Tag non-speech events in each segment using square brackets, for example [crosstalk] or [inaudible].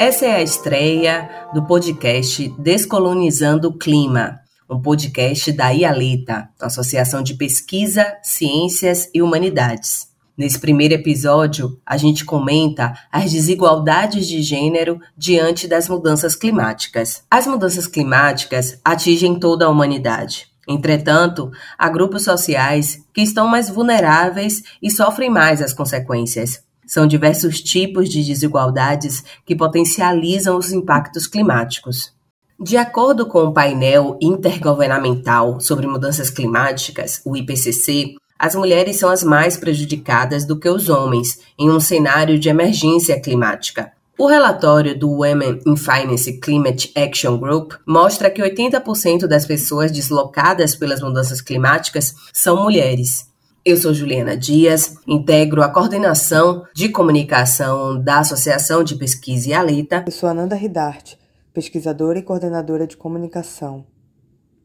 Essa é a estreia do podcast Descolonizando o Clima, um podcast da IALETA, Associação de Pesquisa, Ciências e Humanidades. Nesse primeiro episódio, a gente comenta as desigualdades de gênero diante das mudanças climáticas. As mudanças climáticas atingem toda a humanidade. Entretanto, há grupos sociais que estão mais vulneráveis e sofrem mais as consequências. São diversos tipos de desigualdades que potencializam os impactos climáticos. De acordo com o painel intergovernamental sobre mudanças climáticas, o IPCC, as mulheres são as mais prejudicadas do que os homens em um cenário de emergência climática. O relatório do Women in Finance Climate Action Group mostra que 80% das pessoas deslocadas pelas mudanças climáticas são mulheres. Eu sou Juliana Dias, integro a coordenação de comunicação da Associação de Pesquisa e Aleta. Eu sou Ananda Ridarte, pesquisadora e coordenadora de comunicação.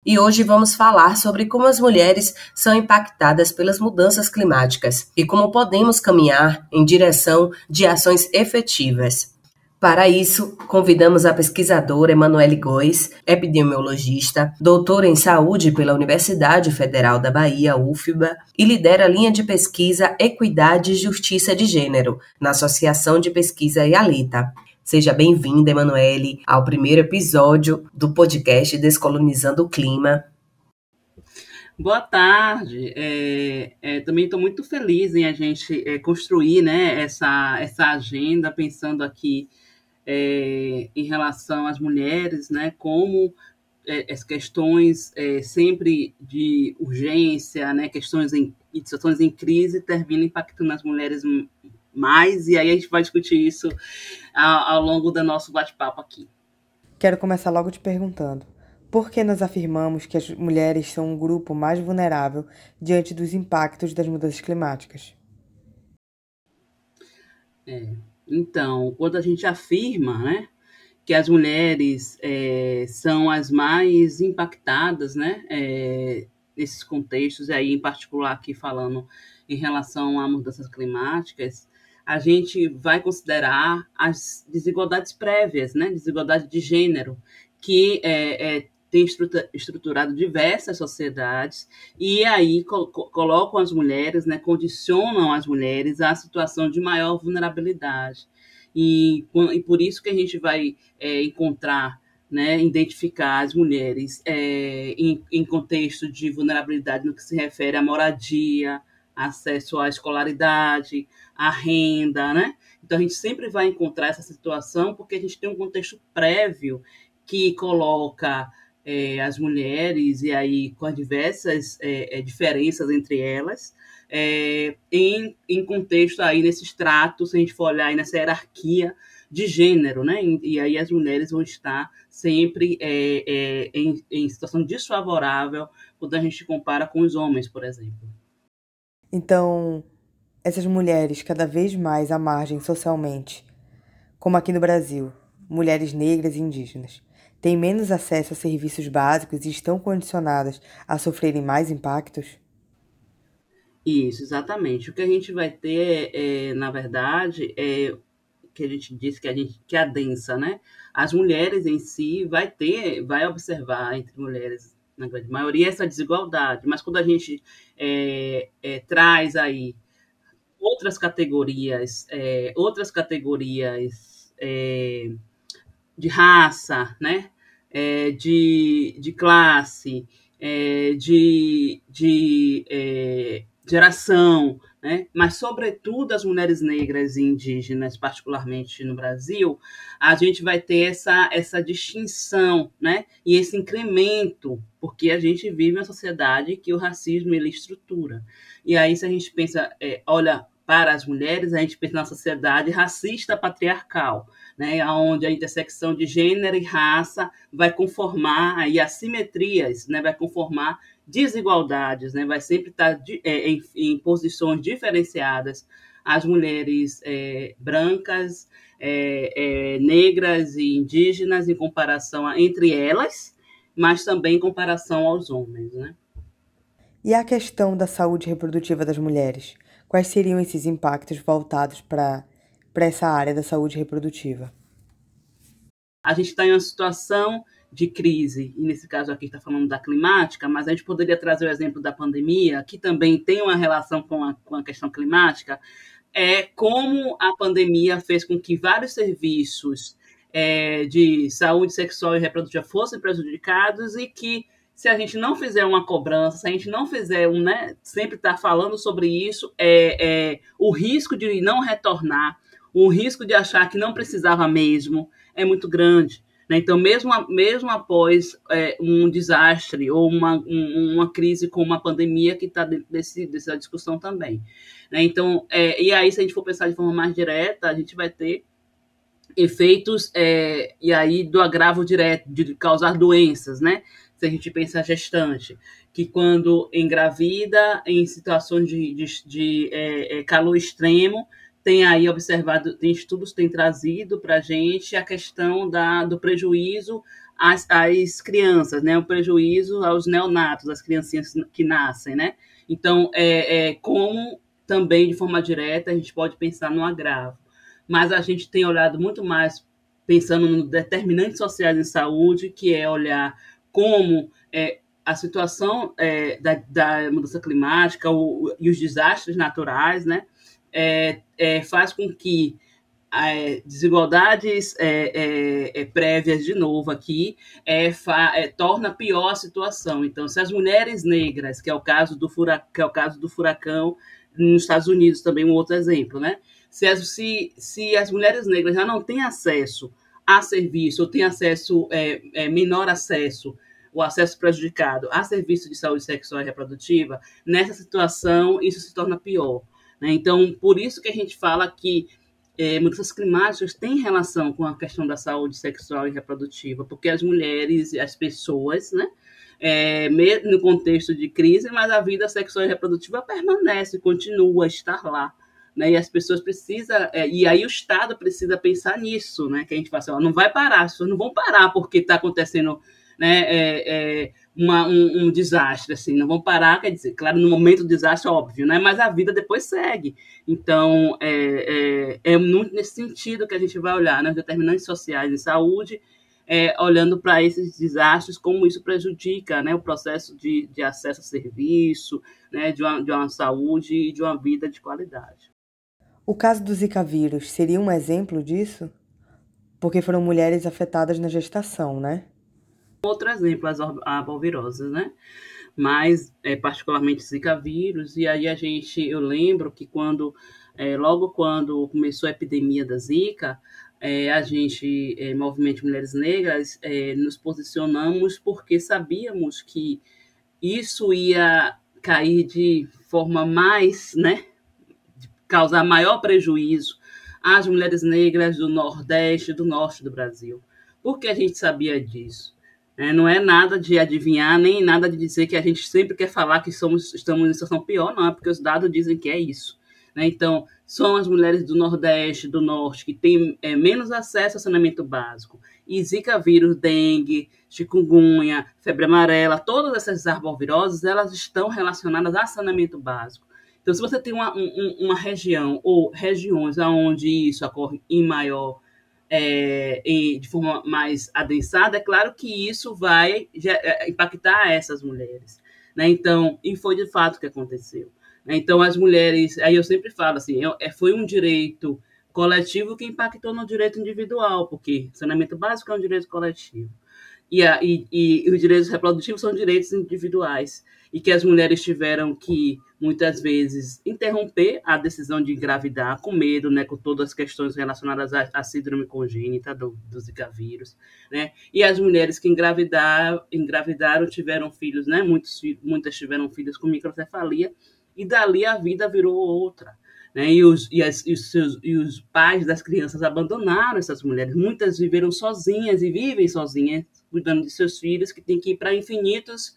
E hoje vamos falar sobre como as mulheres são impactadas pelas mudanças climáticas e como podemos caminhar em direção de ações efetivas. Para isso, convidamos a pesquisadora Emanuele Góes, epidemiologista, doutora em saúde pela Universidade Federal da Bahia, UFBA, e lidera a linha de pesquisa Equidade e Justiça de Gênero, na Associação de Pesquisa IALITA. Seja bem-vinda, Emanuele, ao primeiro episódio do podcast Descolonizando o Clima. Boa tarde. É, é, também estou muito feliz em a gente é, construir né, essa, essa agenda, pensando aqui é, em relação às mulheres, né, como é, as questões é, sempre de urgência, né, questões em situações em crise terminam impactando as mulheres mais, e aí a gente vai discutir isso ao, ao longo do nosso bate-papo aqui. Quero começar logo te perguntando. Por que nós afirmamos que as mulheres são um grupo mais vulnerável diante dos impactos das mudanças climáticas? É, então, quando a gente afirma né, que as mulheres é, são as mais impactadas né, é, nesses contextos, e aí em particular aqui falando em relação a mudanças climáticas, a gente vai considerar as desigualdades prévias, né, desigualdade de gênero, que é, é tem estruturado diversas sociedades e aí colocam as mulheres, né, condicionam as mulheres à situação de maior vulnerabilidade. E, e por isso que a gente vai é, encontrar, né, identificar as mulheres é, em, em contexto de vulnerabilidade no que se refere à moradia, acesso à escolaridade, à renda, né? Então a gente sempre vai encontrar essa situação porque a gente tem um contexto prévio que coloca é, as mulheres, e aí com as diversas é, é, diferenças entre elas, é, em, em contexto aí nesse extrato, se a gente for olhar aí nessa hierarquia de gênero, né? E aí as mulheres vão estar sempre é, é, em, em situação desfavorável quando a gente compara com os homens, por exemplo. Então, essas mulheres cada vez mais à margem socialmente, como aqui no Brasil, mulheres negras e indígenas, têm menos acesso a serviços básicos e estão condicionadas a sofrerem mais impactos? Isso, exatamente. O que a gente vai ter, é, na verdade, é que a gente disse que a gente que a densa, né? As mulheres em si vai ter, vai observar entre mulheres na grande maioria essa desigualdade, mas quando a gente é, é, traz aí outras categorias, é, outras categorias é, de raça, né? É, de, de classe, é, de, de é, geração, né? mas, sobretudo, as mulheres negras e indígenas, particularmente no Brasil, a gente vai ter essa, essa distinção né? e esse incremento, porque a gente vive uma sociedade que o racismo ele estrutura. E aí, se a gente pensa, é, olha para as mulheres, a gente pensa na sociedade racista patriarcal né, onde a intersecção de gênero e raça vai conformar aí assimetrias, né, vai conformar desigualdades, né, vai sempre estar é, em, em, posições diferenciadas as mulheres é, brancas, é, é, negras e indígenas em comparação a, entre elas, mas também em comparação aos homens, né? E a questão da saúde reprodutiva das mulheres? Quais seriam esses impactos voltados para essa área da saúde reprodutiva? a gente está em uma situação de crise, e nesse caso aqui está falando da climática, mas a gente poderia trazer o exemplo da pandemia, que também tem uma relação com a, com a questão climática, é como a pandemia fez com que vários serviços é, de saúde sexual e reprodutiva fossem prejudicados e que se a gente não fizer uma cobrança, se a gente não fizer um, né, sempre estar tá falando sobre isso, é, é, o risco de não retornar, o risco de achar que não precisava mesmo é muito grande. Né? Então, mesmo, mesmo após é, um desastre ou uma, um, uma crise como uma pandemia que está desse, dessa discussão também. Né? Então, é, e aí, se a gente for pensar de forma mais direta, a gente vai ter efeitos é, e aí do agravo direto de causar doenças, né? Se a gente pensa a gestante, que quando engravida em situações de, de, de é, é calor extremo, tem aí observado, tem estudos que têm trazido para a gente a questão da, do prejuízo às, às, crianças, né? O prejuízo aos neonatos, às criancinhas que nascem, né? Então, é, é, como também de forma direta a gente pode pensar no agravo. Mas a gente tem olhado muito mais pensando no determinantes sociais em saúde, que é olhar como é, a situação é, da, da, mudança climática o, e os desastres naturais, né? é, é, faz com que é, desigualdades é, é, prévias, de novo aqui, torna pior a situação. Então, se as mulheres negras, que é o caso do, furacão, que é o caso do furacão nos Estados Unidos, também um outro exemplo, né? Se as, se, se as mulheres negras já não têm acesso a serviço, ou têm acesso, menor acesso, o acesso prejudicado a serviço de saúde sexual e reprodutiva, nessa situação isso se torna pior. Né? Então, por isso que a gente fala que é, mudanças climáticas têm relação com a questão da saúde sexual e reprodutiva, porque as mulheres, as pessoas, né, é, no contexto de crise, mas a vida sexual e reprodutiva permanece, continua a estar lá. Né, e as pessoas precisam, é, e aí o Estado precisa pensar nisso, né, que a gente fala assim, ó, não vai parar, as pessoas não vão parar porque está acontecendo né, é, é uma, um, um, desastre, assim, não vão parar, quer dizer, claro, no momento do desastre, óbvio, né, mas a vida depois segue. Então, é, é, é nesse sentido que a gente vai olhar, né, determinantes sociais em saúde, é, olhando para esses desastres, como isso prejudica né, o processo de, de acesso a serviço, né, de, uma, de uma saúde e de uma vida de qualidade. O caso do Zika vírus seria um exemplo disso? Porque foram mulheres afetadas na gestação, né? Outro exemplo, as arboviroses, né? Mas, é, particularmente Zika vírus, e aí a gente, eu lembro que quando, é, logo quando começou a epidemia da Zika, é, a gente, é, Movimento Mulheres Negras, é, nos posicionamos porque sabíamos que isso ia cair de forma mais, né, causar maior prejuízo às mulheres negras do Nordeste e do Norte do Brasil. Por que a gente sabia disso? É, não é nada de adivinhar, nem nada de dizer que a gente sempre quer falar que somos, estamos em situação pior, não, é porque os dados dizem que é isso. Né? Então, são as mulheres do Nordeste, do Norte, que têm é, menos acesso ao saneamento básico. E Zika vírus, dengue, chikungunya, febre amarela, todas essas arboviroses, elas estão relacionadas a saneamento básico. Então, se você tem uma, um, uma região ou regiões onde isso ocorre em maior é, de forma mais adensada, é claro que isso vai é, impactar essas mulheres. Né? Então, e foi de fato que aconteceu. Né? Então, as mulheres, aí eu sempre falo assim, é, foi um direito coletivo que impactou no direito individual, porque saneamento básico é um direito coletivo. E, a, e, e os direitos reprodutivos são direitos individuais e que as mulheres tiveram que, muitas vezes, interromper a decisão de engravidar com medo, né, com todas as questões relacionadas à, à síndrome congênita do, do Zika vírus, né, e as mulheres que engravidaram, engravidaram tiveram filhos, né, muitos, muitas tiveram filhos com microcefalia, e dali a vida virou outra. Né? E, os, e, as, e, os seus, e os pais das crianças abandonaram essas mulheres. Muitas viveram sozinhas e vivem sozinhas, cuidando de seus filhos, que têm que ir para infinitos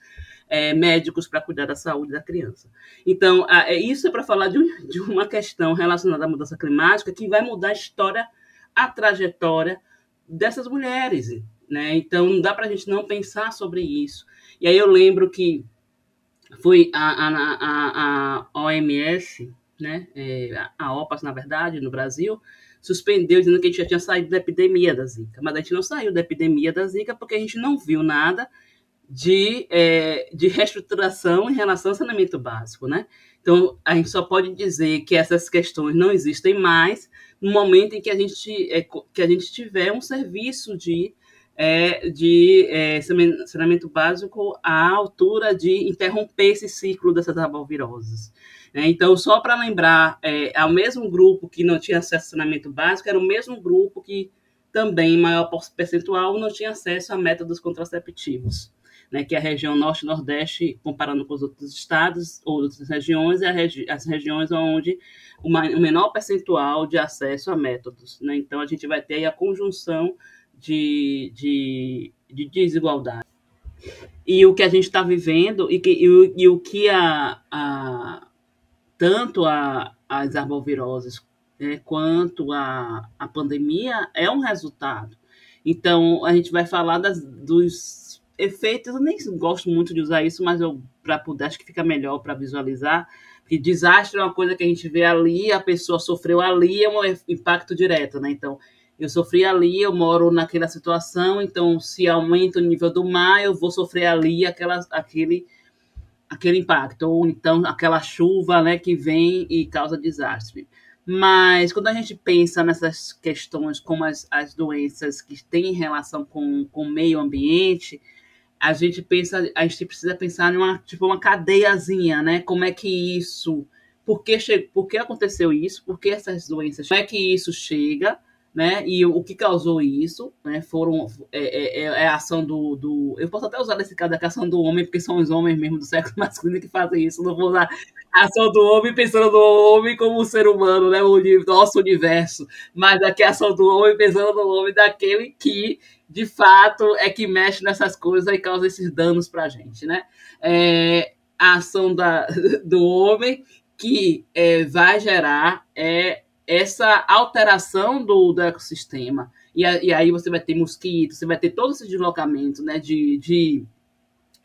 é, médicos para cuidar da saúde da criança. Então, a, é, isso é para falar de, [laughs] de uma questão relacionada à mudança climática que vai mudar a história, a trajetória dessas mulheres. Né? Então, não dá para a gente não pensar sobre isso. E aí eu lembro que foi a, a, a, a OMS, né, é, a OPAS, na verdade, no Brasil, suspendeu dizendo que a gente já tinha saído da epidemia da Zika, mas a gente não saiu da epidemia da Zika porque a gente não viu nada de, é, de reestruturação em relação ao saneamento básico, né? Então, a gente só pode dizer que essas questões não existem mais no momento em que a gente, é, que a gente tiver um serviço de, é, de é, saneamento básico à altura de interromper esse ciclo dessas arboviroses. Né? Então, só para lembrar, é, ao mesmo grupo que não tinha acesso ao saneamento básico, era o mesmo grupo que também, em maior percentual, não tinha acesso a métodos contraceptivos né, que é a região norte-nordeste, comparando com os outros estados ou outras regiões, é regi as regiões onde o, o menor percentual de acesso a métodos. Né? Então, a gente vai ter a conjunção de, de, de desigualdade. E o que a gente está vivendo, e, que, e, e o que a, a, tanto a, as arboviroses né, quanto a, a pandemia é um resultado. Então, a gente vai falar das, dos efeitos, eu nem gosto muito de usar isso, mas eu para poder acho que fica melhor para visualizar. Que desastre é uma coisa que a gente vê ali, a pessoa sofreu ali, é um impacto direto, né? Então, eu sofri ali, eu moro naquela situação, então se aumenta o nível do mar, eu vou sofrer ali aquela, aquele, aquele impacto, ou então aquela chuva né, que vem e causa desastre. Mas quando a gente pensa nessas questões como as, as doenças que têm relação com, com o meio ambiente, a gente pensa, a gente precisa pensar numa tipo uma cadeiazinha, né? Como é que isso, por que, che... por que aconteceu isso, por que essas doenças, como é que isso chega, né? E o que causou isso, né? Foram é, é, é a ação do, do, eu posso até usar esse caso da ação do homem, porque são os homens mesmo do século [laughs] masculino que fazem isso. Não vou usar a ação do homem pensando no homem como um ser humano, né? O nosso universo, mas aqui a ação do homem pensando no homem daquele que de fato é que mexe nessas coisas e causa esses danos para a gente, né? É, a ação da, [laughs] do homem que é, vai gerar é, essa alteração do, do ecossistema. E, e, aí você vai ter mosquitos, você vai ter todo esse deslocamento né, de, de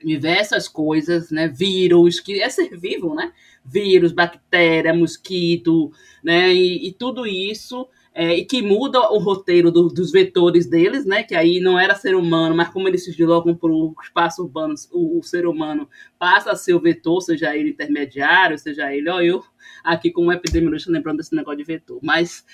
diversas coisas, né? Vírus, que é ser vivo, né? Vírus, bactéria, mosquito, né? E, e tudo isso é, e que muda o roteiro do, dos vetores deles, né? Que aí não era ser humano, mas como eles se deslocam para o espaço urbano, o, o, ser humano passa a ser o vetor, seja ele intermediário, seja ele, ó, eu aqui como epidemiologista lembrando desse negócio de vetor, mas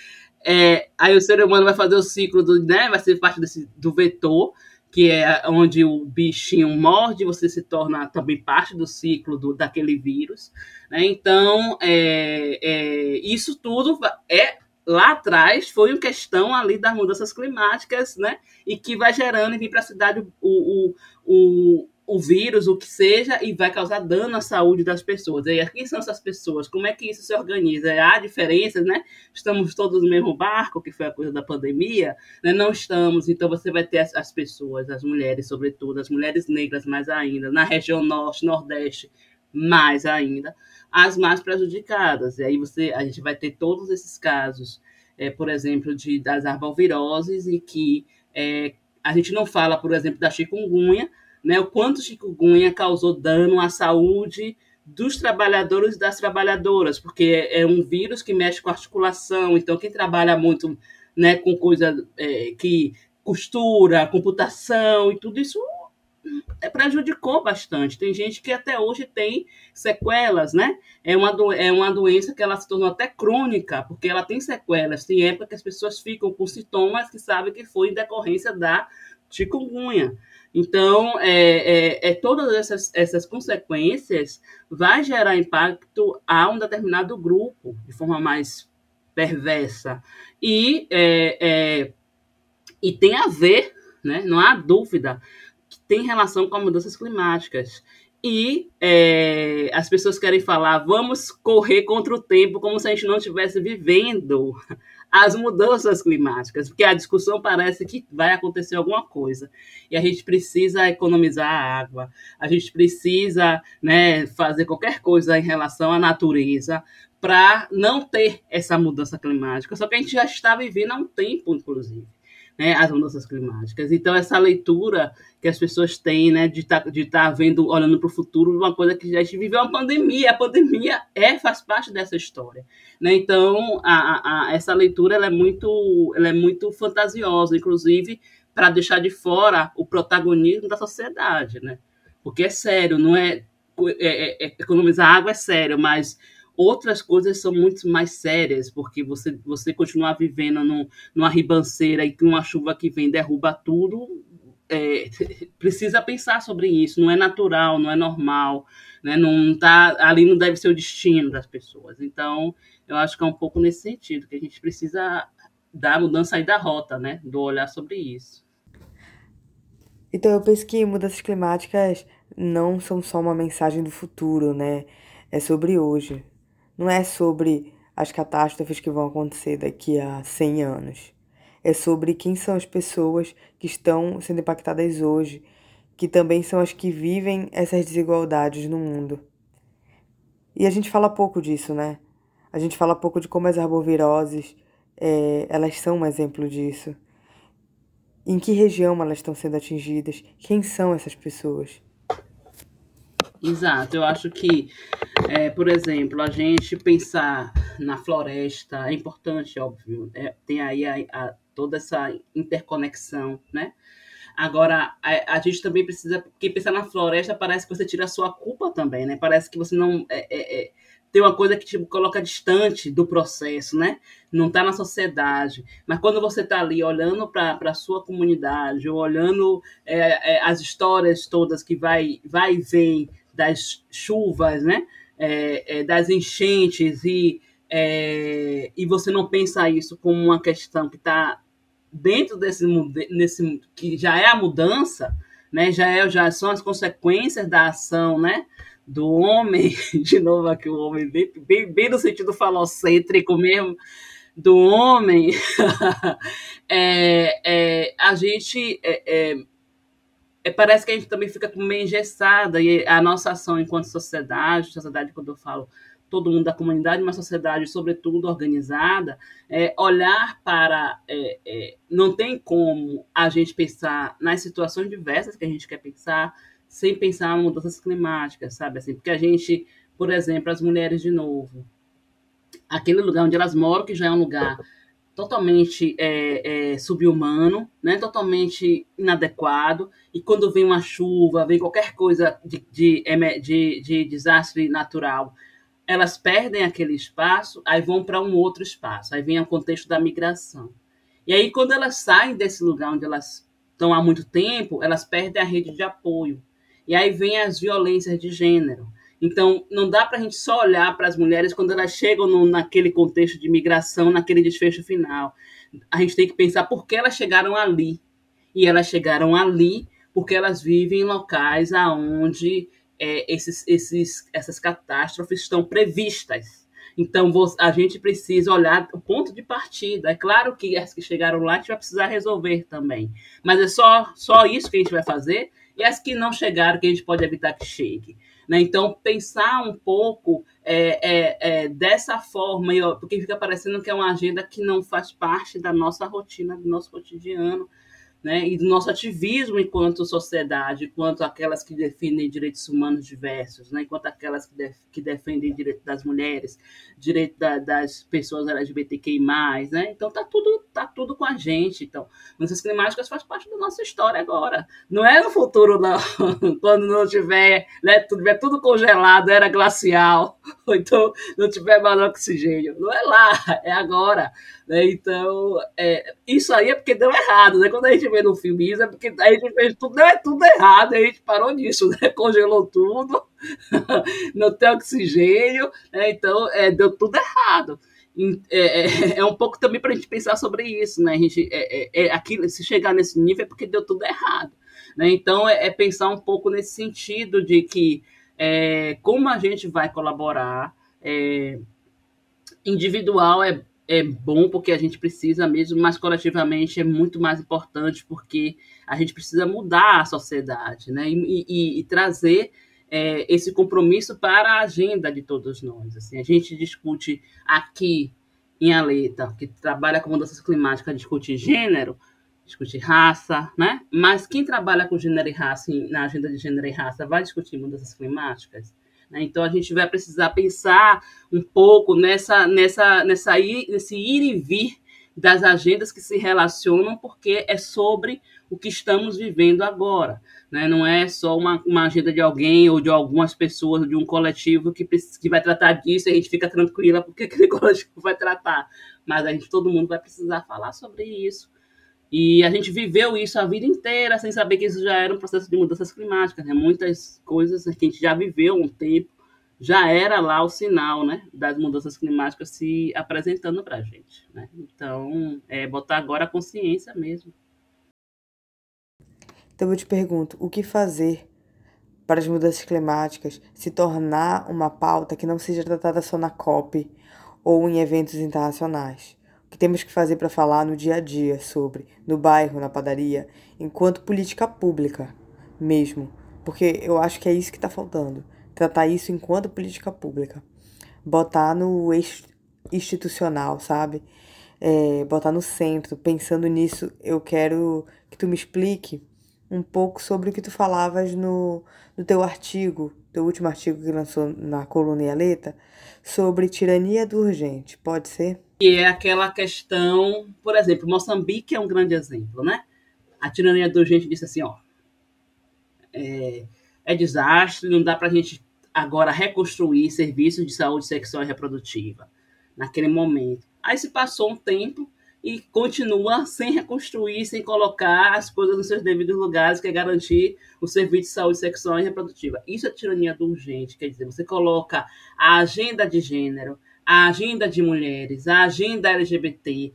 é, aí o ser humano vai fazer o ciclo do, né? Vai ser parte desse, do vetor, que é onde o bichinho morde, você se torna também parte do ciclo do, daquele vírus. Né? Então, é, é, isso tudo é lá atrás foi uma questão ali das mudanças climáticas, né? E que vai gerando e vir para a cidade o, o, o, o vírus, o que seja, e vai causar dano à saúde das pessoas. E quem são essas pessoas? Como é que isso se organiza? Há diferenças, né? Estamos todos no mesmo barco, que foi a coisa da pandemia, né? Não estamos, então você vai ter as, as pessoas, as mulheres, sobretudo, as mulheres negras mais ainda, na região norte, nordeste, mais ainda as mais prejudicadas. E aí você, a gente vai ter todos esses casos, é, por exemplo, de, das arboviroses, e que é, a gente não fala, por exemplo, da chikungunya, né, o quanto chikungunya causou dano à saúde dos trabalhadores e das trabalhadoras, porque é um vírus que mexe com articulação, então quem trabalha muito né, com coisa é, que costura, computação e tudo isso é, prejudicou bastante. Tem gente que até hoje tem sequelas, né? É uma, do, é uma doença que ela se tornou até crônica, porque ela tem sequelas. Tem época que as pessoas ficam com sintomas que sabem que foi em decorrência da chikungunya. Então, é, é, é, todas essas, essas consequências vai gerar impacto a um determinado grupo de forma mais perversa. E, é, é e tem a ver, né, não há dúvida, tem relação com as mudanças climáticas. E é, as pessoas querem falar, vamos correr contra o tempo, como se a gente não estivesse vivendo as mudanças climáticas, porque a discussão parece que vai acontecer alguma coisa. E a gente precisa economizar a água, a gente precisa né, fazer qualquer coisa em relação à natureza para não ter essa mudança climática. Só que a gente já está vivendo há um tempo, inclusive. Né, as mudanças climáticas. Então, essa leitura que as pessoas têm, né, de tá, estar tá vendo, olhando para o futuro, uma coisa que a gente viveu uma pandemia, a pandemia é faz parte dessa história, né? Então, a, a, essa leitura ela é muito, ela é muito fantasiosa, inclusive para deixar de fora o protagonismo da sociedade, né? Porque é sério, não é, é, é, é economizar água é sério, mas Outras coisas são muito mais sérias, porque você, você continuar vivendo no, numa ribanceira e com uma chuva que vem derruba tudo, é, [laughs] precisa pensar sobre isso. Não é natural, não é normal, né? Não tá ali não deve ser o destino das pessoas. Então, eu acho que é um pouco nesse sentido que a gente precisa dar mudança aí da rota, né? Do olhar sobre isso. Então, eu penso que mudanças climáticas não são só uma mensagem do futuro, né? É sobre hoje. Não é sobre as catástrofes que vão acontecer daqui a 100 anos. É sobre quem são as pessoas que estão sendo impactadas hoje, que também são as que vivem essas desigualdades no mundo. E a gente fala pouco disso, né? A gente fala pouco de como as arboviroses, é, elas são um exemplo disso. Em que região elas estão sendo atingidas? Quem são essas pessoas? Exato, eu acho que, é, por exemplo, a gente pensar na floresta é importante, óbvio, é, tem aí a, a, toda essa interconexão, né? Agora, a, a, gente também precisa, porque pensar na floresta parece que você tira a sua culpa também, né? Parece que você não. É, é, é tem uma coisa que te coloca distante do processo, né? Não está na sociedade. Mas quando você está ali olhando para a sua comunidade, ou olhando é, é, as histórias todas que vai, vai e vem das chuvas, né? É, é, das enchentes e, é, e você não pensa isso como uma questão que está dentro desse nesse que já é a mudança, né? Já é já são as consequências da ação, né? Do homem, [laughs] de novo aqui o homem bem, bem, bem no sentido falocêntrico mesmo do homem, [laughs] é, é, a gente é, é parece que a gente também fica meio engessada e a nossa ação enquanto sociedade, sociedade quando eu falo todo mundo da comunidade, uma sociedade sobretudo organizada, é, olhar para é, é, não tem como a gente pensar nas situações diversas que a gente quer pensar sem pensar em mudanças climáticas, sabe? Assim, porque a gente, por exemplo, as mulheres de novo, aquele lugar onde elas moram que já é um lugar totalmente é, é, subhumano, né? totalmente inadequado. E quando vem uma chuva, vem qualquer coisa de, de, de, de desastre natural, elas perdem aquele espaço, aí vão para um outro espaço. Aí vem o contexto da migração. E aí, quando elas saem desse lugar onde elas estão há muito tempo, elas perdem a rede de apoio. E aí vem as violências de gênero. Então, não dá para a gente só olhar para as mulheres quando elas chegam no, naquele contexto de migração, naquele desfecho final. A gente tem que pensar por que elas chegaram ali. E elas chegaram ali porque elas vivem em locais aonde é, esses, esses, essas catástrofes estão previstas. Então, a gente precisa olhar o ponto de partida. É claro que as que chegaram lá a gente vai precisar resolver também. Mas é só, só isso que a gente vai fazer. E as que não chegaram, que a gente pode evitar que chegue. Né? Então, pensar um pouco é, é, é, dessa forma, porque fica parecendo que é uma agenda que não faz parte da nossa rotina, do nosso cotidiano né, e do nosso ativismo enquanto sociedade, enquanto aquelas que defendem direitos humanos diversos, né, enquanto aquelas que, def que defendem direito das mulheres, direito da, das pessoas LGBTQI+, né, então tá tudo, tá tudo com a gente, então, mudanças climáticas faz parte da nossa história agora, não é no futuro não, [laughs] quando não tiver, né, tiver tudo congelado, era glacial, ou [laughs] então não tiver mais oxigênio, não é lá, é agora, né? Então, é, isso aí é porque deu errado, né? Quando a gente vê no filme isso, é porque a gente fez tudo, é tudo errado, a gente parou nisso, né? [laughs] Congelou tudo, [laughs] não tem oxigênio, né? Então, é, deu tudo errado. É, é, [laughs] é, um pouco também para a gente pensar sobre isso, né? A gente, é, é, é, aqui, se chegar nesse nível é porque deu tudo errado. Né? Então, é, é pensar um pouco nesse sentido de que como a gente vai colaborar, individual é, é bom porque a gente precisa mesmo, mas coletivamente é muito mais importante porque a gente precisa mudar a sociedade, né? E, e, e trazer é, esse compromisso para a agenda de todos nós. Assim, a gente discute aqui em Aleta, que trabalha com mudanças climáticas, discute gênero, discutir raça, né? Mas quem trabalha com gênero e raça na agenda de gênero e raça vai discutir mudanças climáticas? Né? Então a gente vai precisar pensar um pouco nessa, nessa, nessa nesse ir e vir das agendas que se relacionam, porque é sobre o que estamos vivendo agora. Né? Não é só uma, uma agenda de alguém ou de algumas pessoas, de um coletivo que, que vai tratar disso e a gente fica tranquila porque [laughs] aquele coletivo vai tratar. Mas a gente, todo mundo vai precisar falar sobre isso. E a gente viveu isso a vida inteira sem saber que isso já era um processo de mudanças climáticas. Né? Muitas coisas que a gente já viveu um tempo já era lá o sinal né, das mudanças climáticas se apresentando para a gente. Né? Então, é botar agora a consciência mesmo. Então eu te pergunto, o que fazer para as mudanças climáticas se tornar uma pauta que não seja tratada só na COP ou em eventos internacionais? Temos que fazer para falar no dia a dia sobre, no bairro, na padaria, enquanto política pública mesmo? Porque eu acho que é isso que está faltando. Tratar isso enquanto política pública. Botar no eixo institucional, sabe? É, botar no centro. Pensando nisso, eu quero que tu me explique um pouco sobre o que tu falavas no, no teu artigo, teu último artigo que lançou na coluna Ialeta, sobre tirania do urgente. Pode ser? E é aquela questão, por exemplo, Moçambique é um grande exemplo, né? A tirania do urgente disse assim, ó, é, é desastre, não dá para a gente agora reconstruir serviços de saúde sexual e reprodutiva naquele momento. Aí se passou um tempo, e continua sem reconstruir, sem colocar as coisas nos seus devidos lugares, que é garantir o serviço de saúde sexual e reprodutiva. Isso é tirania do urgente, quer dizer, você coloca a agenda de gênero, a agenda de mulheres, a agenda LGBT,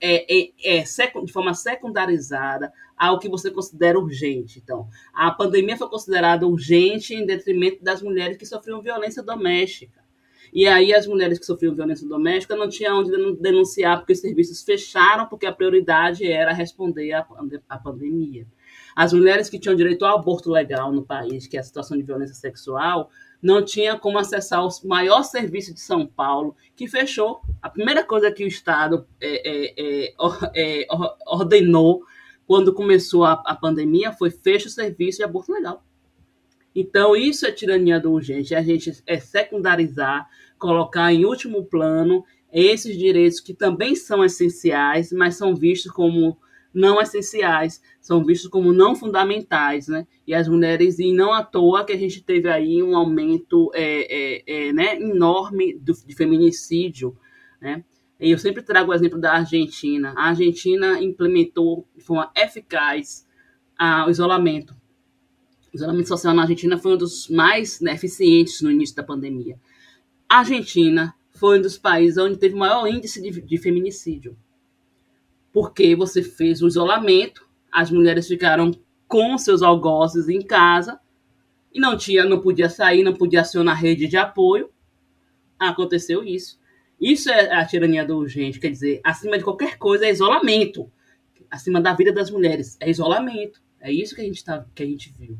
é, é, é de forma secundarizada ao que você considera urgente. Então, a pandemia foi considerada urgente em detrimento das mulheres que sofriam violência doméstica. E aí as mulheres que sofriam violência doméstica não tinham onde denunciar porque os serviços fecharam, porque a prioridade era responder à, à pandemia. As mulheres que tinham direito ao aborto legal no país, que é a situação de violência sexual, não tinha como acessar o maior serviço de São Paulo, que fechou. A primeira coisa que o Estado é, é, é, é ordenou quando começou a, a pandemia foi fecha o serviço de aborto legal. Então, isso é tirania do urgente, a gente é secundarizar, colocar em último plano esses direitos que também são essenciais, mas são vistos como não essenciais, são vistos como não fundamentais, né? E as mulheres, e não à toa que a gente teve aí um aumento é, é, é, né, enorme do, de feminicídio, né? E eu sempre trago o exemplo da Argentina. A Argentina implementou de forma eficaz a, o isolamento o isolamento social na Argentina foi um dos mais né, eficientes no início da pandemia. A Argentina foi um dos países onde teve o maior índice de, de feminicídio. Porque você fez o isolamento, as mulheres ficaram com seus algozes em casa e não tinha, não podia sair, não podia acionar rede de apoio. Aconteceu isso. Isso é a tirania do urgente, quer dizer, acima de qualquer coisa é isolamento. Acima da vida das mulheres é isolamento. É isso que a gente, tá, que a gente viu.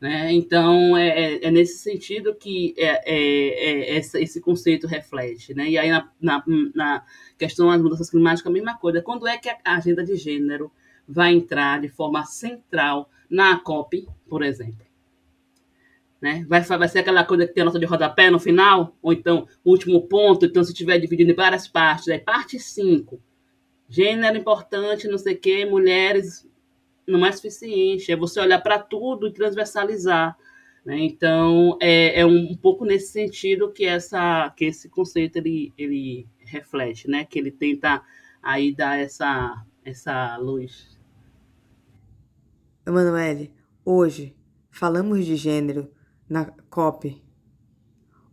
Né? Então, é, é, é, nesse sentido que é, é, é esse conceito reflete. Né? E aí, na, na, na, questão das mudanças climáticas, a mesma coisa. Quando é que a agenda de gênero vai entrar de forma central na COP, por exemplo? Né? Vai, vai ser aquela coisa que tem a nota de rodapé no final? Ou então, último ponto, então se tiver dividido em várias partes, aí parte 5, gênero importante, não sei o quê, mulheres não é suficiente, é você olhar para tudo e transversalizar. Né? Então, é, é um, um, pouco nesse sentido que, essa, que esse conceito ele, ele reflete, né? que ele tenta aí dar essa, essa luz. Emanuele, hoje falamos de gênero na COP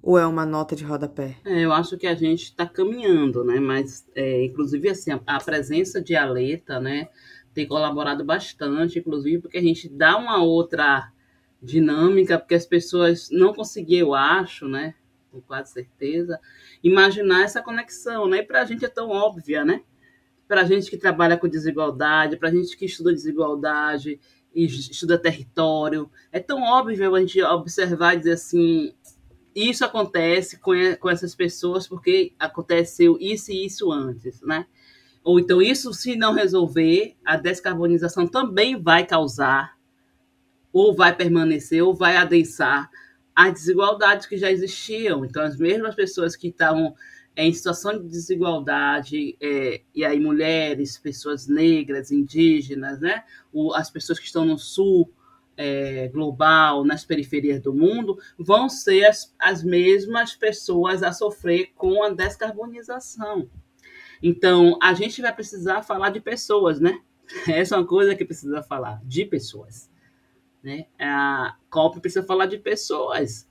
ou é uma nota de rodapé? É, eu acho que a gente está caminhando, né? Mas, é, inclusive, assim, a, a, presença de Aleta, né? Tem colaborado bastante, inclusive, porque a gente dá uma outra dinâmica, porque as pessoas não conseguiam, eu acho, né? Com quase certeza, imaginar essa conexão, né? E para a gente é tão óbvia, né? Para a gente que trabalha com desigualdade, para a gente que estuda desigualdade e estuda território, é tão óbvio a gente observar e dizer assim: isso acontece com, com essas pessoas porque aconteceu isso e isso antes, né? Ou então isso se não resolver, a descarbonização também vai causar, ou vai permanecer, ou vai adensar as desigualdades que já existiam. Então, as mesmas pessoas que estavam em situação de desigualdade, é, e aí mulheres, pessoas negras, indígenas, né? As pessoas que estão no sul é, global, nas periferias do mundo, vão ser as, as mesmas pessoas a sofrer com a descarbonização. Então, a gente vai precisar falar de pessoas, né? [laughs] Essa é uma coisa que precisa falar, de pessoas. Né? A COP precisa falar de pessoas.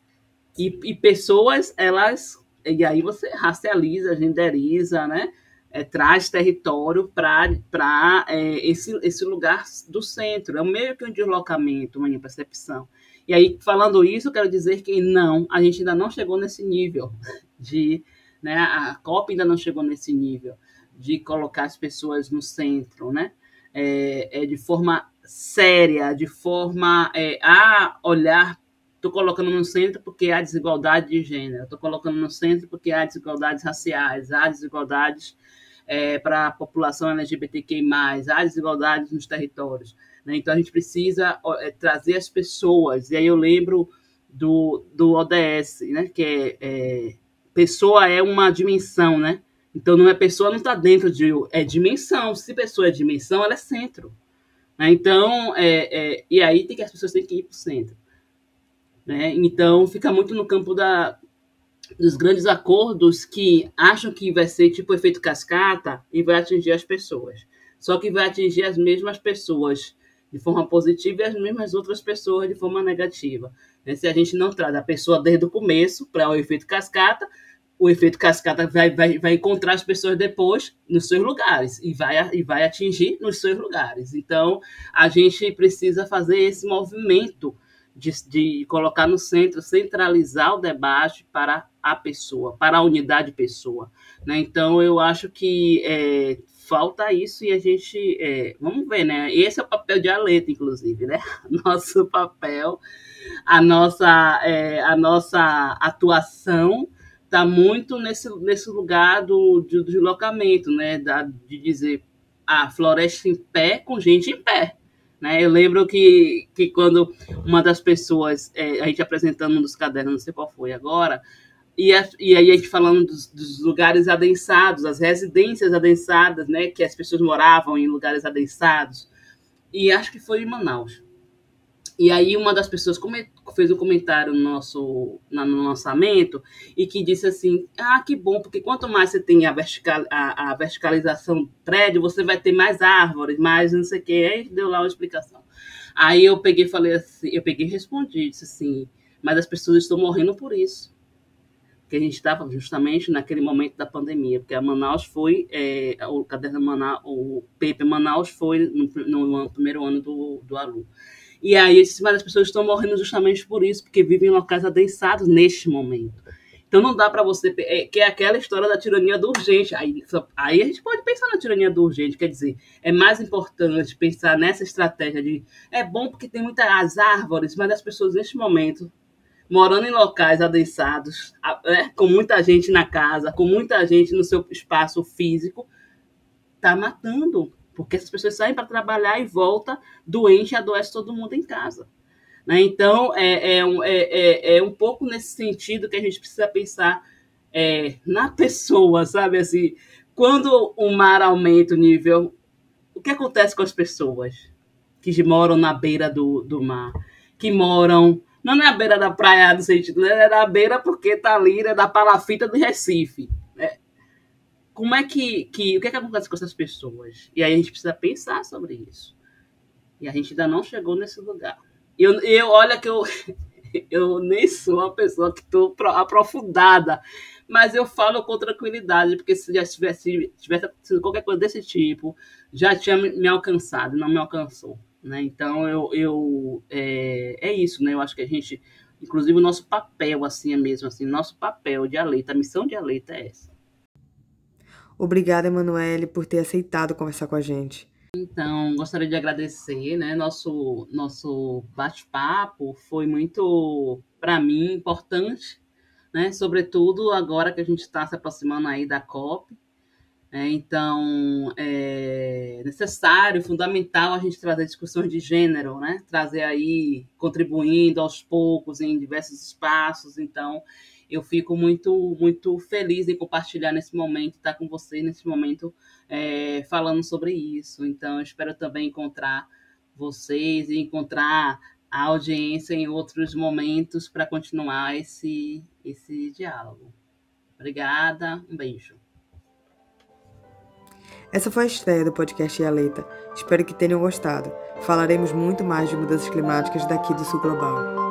E, e pessoas, elas e aí você racializa, genderiza, né? É, traz território para é, esse, esse lugar do centro. É meio que um deslocamento, uma percepção. E aí, falando isso, quero dizer que não, a gente ainda não chegou nesse nível [laughs] de. Né, a COP ainda não chegou nesse nível de colocar as pessoas no centro, né? É, é de forma séria, de forma é, a olhar Estou colocando no centro porque há desigualdade de gênero. Estou colocando no centro porque há desigualdades raciais, há desigualdades é, para a população LGBTQI+, há desigualdades nos territórios. Né? Então, a gente precisa é, trazer as pessoas. E aí eu lembro do, do ODS, né? que é, é pessoa é uma dimensão, né? Então, não é pessoa, não está dentro de. É dimensão. Se pessoa é dimensão, ela é centro. Né? Então, é, é, e aí tem que as pessoas têm que ir para o centro. Né? Então, fica muito no campo da, dos grandes acordos que acham que vai ser tipo efeito cascata e vai atingir as pessoas. Só que vai atingir as mesmas pessoas de forma positiva e as mesmas outras pessoas de forma negativa. Né? Se a gente não traz a pessoa desde o começo para o efeito cascata, o efeito cascata vai, vai, vai encontrar as pessoas depois nos seus lugares e vai, e vai atingir nos seus lugares. Então, a gente precisa fazer esse movimento de, de colocar no centro, centralizar o debate para a pessoa, para a unidade pessoa. Né? Então, eu acho que é, falta isso e a gente. É, vamos ver, né? Esse é o papel de Aleta, inclusive, né? [laughs] Nosso papel, a nossa, é, a nossa atuação está muito nesse, nesse lugar do, do deslocamento, né? Da, de dizer a floresta em pé com gente em pé. Né? Eu lembro que, que quando uma das pessoas, é, a gente apresentando um dos cadernos, não sei qual foi agora, e, a, e aí a gente falando dos, dos, lugares adensados, as residências adensadas, né? que as pessoas moravam em lugares adensados, e acho que foi em Manaus. E aí uma das pessoas fez um comentário no nosso no lançamento e que disse assim: "Ah, que bom, porque quanto mais você tem a, vertical, a, a verticalização do prédio, você vai ter mais árvores, mais não sei o quê". Aí deu lá uma explicação. Aí eu peguei falei assim, eu peguei e respondi, disse assim: "Mas as pessoas estão morrendo por isso" que a gente estava justamente naquele momento da pandemia, porque a Manaus foi, é, o caderno Manaus, o paper Manaus foi no, no, no primeiro ano do, do aluno. E aí, as pessoas estão morrendo justamente por isso, porque vivem em locais adensados neste momento. Então não dá para você. É, que é aquela história da tirania do urgente. Aí, aí a gente pode pensar na tirania do urgente, quer dizer, é mais importante pensar nessa estratégia de. É bom porque tem muitas árvores, mas as pessoas neste momento, morando em locais adensados, né, com muita gente na casa, com muita gente no seu espaço físico, tá matando porque essas pessoas saem para trabalhar e volta doente e adoece todo mundo em casa. Né? Então, é, é, um, é, é, é, um pouco nesse sentido que a gente precisa pensar é, na pessoa, sabe? Assim, quando o mar aumenta o nível, o que acontece com as pessoas que moram na beira do, do mar? Que moram, não na beira da praia, no sentido, é na beira porque tá ali, é da palafita do Recife como é que, que o que, é que acontece com essas pessoas? E aí a gente precisa pensar sobre isso. E a gente ainda não chegou nesse lugar. Eu, eu olha que eu, [laughs] eu nem sou uma pessoa que estou aprofundada, mas eu falo com tranquilidade, porque se já tivesse, tivesse qualquer coisa desse tipo, já tinha me alcançado, não me alcançou. Né? Então, eu, eu é, é isso, né? Eu acho que a gente, inclusive o nosso papel, assim é mesmo, assim, nosso papel de Aleita, a missão de Aleita é essa Obrigada, Emanuele, por ter aceitado conversar com a gente. Então, gostaria de agradecer, né? Nosso, nosso bate-papo foi muito, para mim, importante, né? Sobretudo agora que a gente está se aproximando aí da COP. É, então, é necessário, fundamental a gente trazer discussões de gênero, né? Trazer aí, contribuindo aos poucos em diversos espaços. Então, eu fico muito, muito feliz em compartilhar nesse momento, estar com você nesse momento é, falando sobre isso. Então, eu espero também encontrar vocês e encontrar a audiência em outros momentos para continuar esse, esse diálogo. Obrigada, um beijo. Essa foi a estreia do podcast Ialeta. Espero que tenham gostado. Falaremos muito mais de mudanças climáticas daqui do Sul Global.